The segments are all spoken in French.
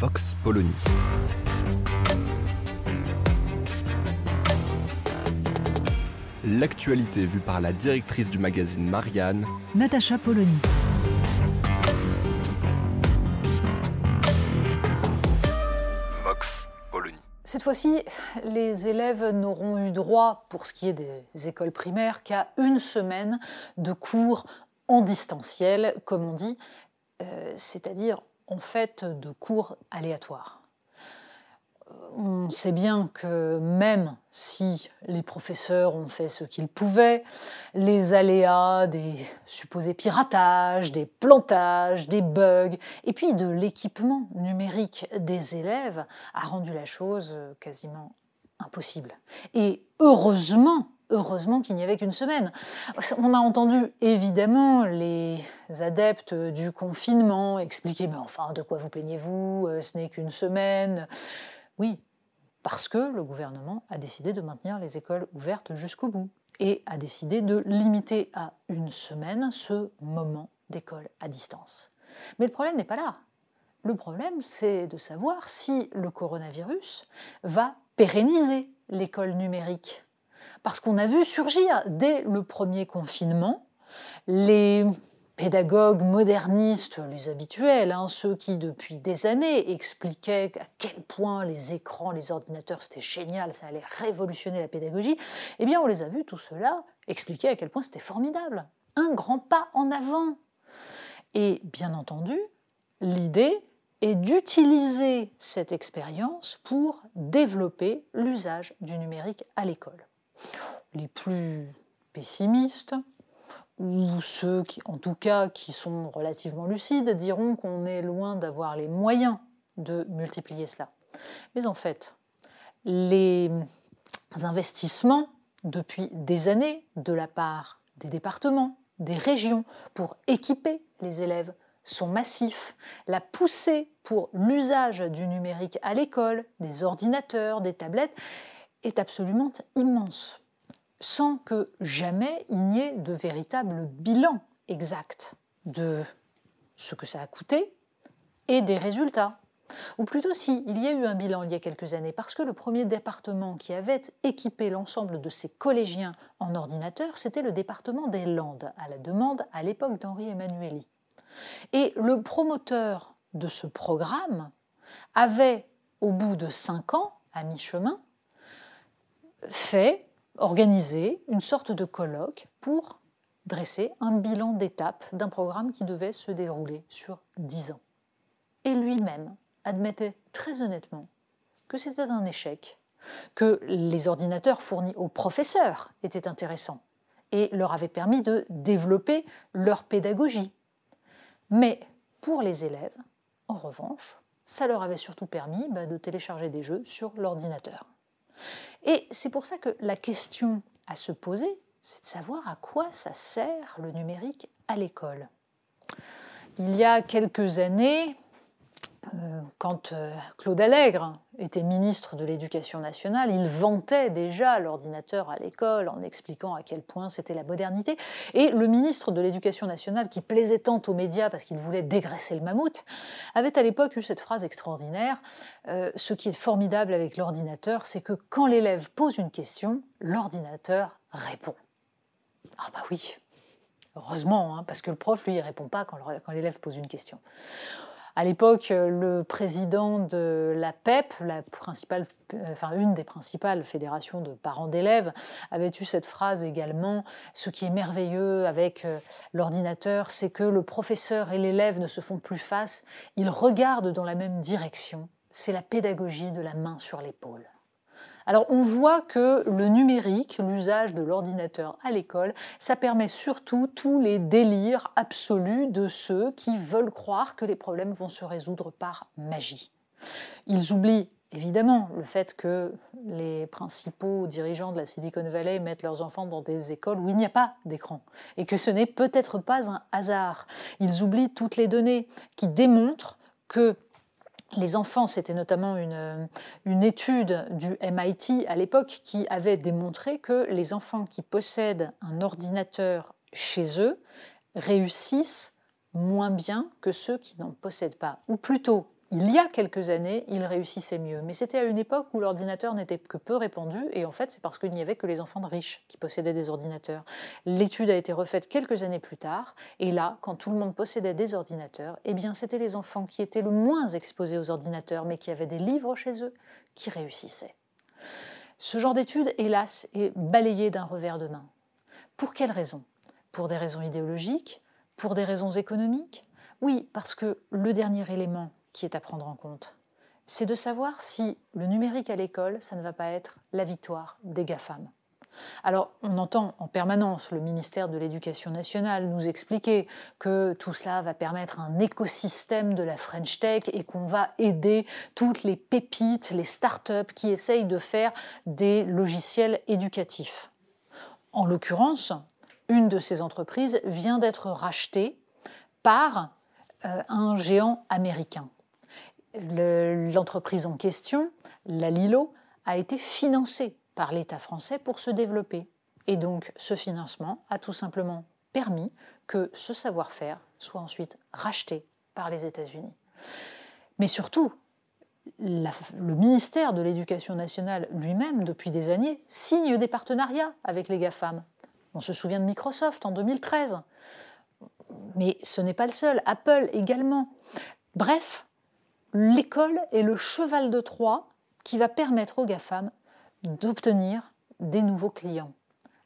Vox Polony. L'actualité vue par la directrice du magazine Marianne, Natacha Polony. Vox Polony. Cette fois-ci, les élèves n'auront eu droit, pour ce qui est des écoles primaires, qu'à une semaine de cours en distanciel, comme on dit, euh, c'est-à-dire en fait de cours aléatoires. On sait bien que même si les professeurs ont fait ce qu'ils pouvaient, les aléas des supposés piratages, des plantages, des bugs, et puis de l'équipement numérique des élèves a rendu la chose quasiment impossible. Et heureusement, heureusement qu'il n'y avait qu'une semaine. On a entendu évidemment les adeptes du confinement expliquer Mais enfin, de quoi vous plaignez-vous Ce n'est qu'une semaine. Oui, parce que le gouvernement a décidé de maintenir les écoles ouvertes jusqu'au bout et a décidé de limiter à une semaine ce moment d'école à distance. Mais le problème n'est pas là. Le problème, c'est de savoir si le coronavirus va pérenniser l'école numérique. Parce qu'on a vu surgir dès le premier confinement les pédagogues modernistes, les habituels, hein, ceux qui depuis des années expliquaient à quel point les écrans, les ordinateurs, c'était génial, ça allait révolutionner la pédagogie, eh bien on les a vus tout cela expliquer à quel point c'était formidable. Un grand pas en avant. Et bien entendu, l'idée est d'utiliser cette expérience pour développer l'usage du numérique à l'école. Les plus pessimistes ou ceux qui, en tout cas, qui sont relativement lucides, diront qu'on est loin d'avoir les moyens de multiplier cela. Mais en fait, les investissements depuis des années de la part des départements, des régions, pour équiper les élèves sont massifs. La poussée pour l'usage du numérique à l'école, des ordinateurs, des tablettes, est absolument immense sans que jamais il n'y ait de véritable bilan exact de ce que ça a coûté et des résultats. Ou plutôt si, il y a eu un bilan il y a quelques années, parce que le premier département qui avait équipé l'ensemble de ses collégiens en ordinateur, c'était le département des Landes, à la demande à l'époque d'Henri Emmanueli. Et le promoteur de ce programme avait, au bout de cinq ans, à mi-chemin, fait organiser une sorte de colloque pour dresser un bilan d'étape d'un programme qui devait se dérouler sur dix ans. Et lui-même admettait très honnêtement que c'était un échec, que les ordinateurs fournis aux professeurs étaient intéressants et leur avaient permis de développer leur pédagogie. Mais pour les élèves, en revanche, ça leur avait surtout permis bah, de télécharger des jeux sur l'ordinateur. Et c'est pour ça que la question à se poser, c'est de savoir à quoi ça sert le numérique à l'école. Il y a quelques années, quand euh, Claude Allègre était ministre de l'Éducation nationale, il vantait déjà l'ordinateur à l'école en expliquant à quel point c'était la modernité. Et le ministre de l'Éducation nationale, qui plaisait tant aux médias parce qu'il voulait dégraisser le mammouth, avait à l'époque eu cette phrase extraordinaire euh, Ce qui est formidable avec l'ordinateur, c'est que quand l'élève pose une question, l'ordinateur répond. Ah bah oui, heureusement, hein, parce que le prof, lui, il répond pas quand l'élève pose une question. À l'époque, le président de la PEP, la principale, enfin une des principales fédérations de parents d'élèves, avait eu cette phrase également Ce qui est merveilleux avec euh, l'ordinateur, c'est que le professeur et l'élève ne se font plus face, ils regardent dans la même direction. C'est la pédagogie de la main sur l'épaule. Alors on voit que le numérique, l'usage de l'ordinateur à l'école, ça permet surtout tous les délires absolus de ceux qui veulent croire que les problèmes vont se résoudre par magie. Ils oublient évidemment le fait que les principaux dirigeants de la Silicon Valley mettent leurs enfants dans des écoles où il n'y a pas d'écran et que ce n'est peut-être pas un hasard. Ils oublient toutes les données qui démontrent que les enfants, c'était notamment une, une, étude du MIT à l'époque qui avait démontré que les enfants qui possèdent un ordinateur chez eux réussissent moins bien que ceux qui n'en possèdent pas. Ou plutôt, il y a quelques années, il réussissait mieux. Mais c'était à une époque où l'ordinateur n'était que peu répandu, et en fait, c'est parce qu'il n'y avait que les enfants de riches qui possédaient des ordinateurs. L'étude a été refaite quelques années plus tard, et là, quand tout le monde possédait des ordinateurs, eh bien, c'était les enfants qui étaient le moins exposés aux ordinateurs, mais qui avaient des livres chez eux, qui réussissaient. Ce genre d'étude, hélas, est balayé d'un revers de main. Pour quelles raisons Pour des raisons idéologiques? Pour des raisons économiques? Oui, parce que le dernier élément qui est à prendre en compte. C'est de savoir si le numérique à l'école, ça ne va pas être la victoire des GAFAM. Alors, on entend en permanence le ministère de l'Éducation nationale nous expliquer que tout cela va permettre un écosystème de la French Tech et qu'on va aider toutes les pépites, les start-up qui essayent de faire des logiciels éducatifs. En l'occurrence, une de ces entreprises vient d'être rachetée par euh, un géant américain l'entreprise en question, la Lilo, a été financée par l'État français pour se développer. Et donc ce financement a tout simplement permis que ce savoir-faire soit ensuite racheté par les États-Unis. Mais surtout, le ministère de l'Éducation nationale lui-même, depuis des années, signe des partenariats avec les GAFAM. On se souvient de Microsoft en 2013. Mais ce n'est pas le seul, Apple également. Bref, l'école est le cheval de Troie qui va permettre aux GAFAM d'obtenir des nouveaux clients.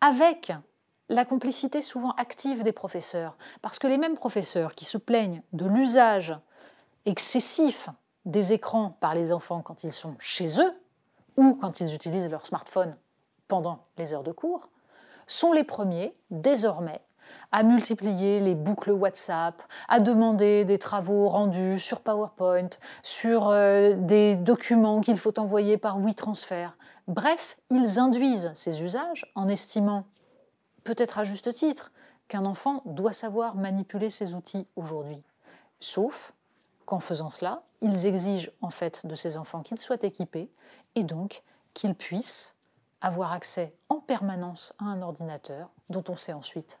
Avec la complicité souvent active des professeurs, parce que les mêmes professeurs qui se plaignent de l'usage excessif des écrans par les enfants quand ils sont chez eux ou quand ils utilisent leur smartphone pendant les heures de cours, sont les premiers, désormais, à multiplier les boucles WhatsApp, à demander des travaux rendus sur PowerPoint, sur euh, des documents qu'il faut envoyer par WeTransfer. Bref, ils induisent ces usages en estimant, peut-être à juste titre, qu'un enfant doit savoir manipuler ces outils aujourd'hui. Sauf qu'en faisant cela, ils exigent en fait de ces enfants qu'ils soient équipés et donc qu'ils puissent avoir accès en permanence à un ordinateur dont on sait ensuite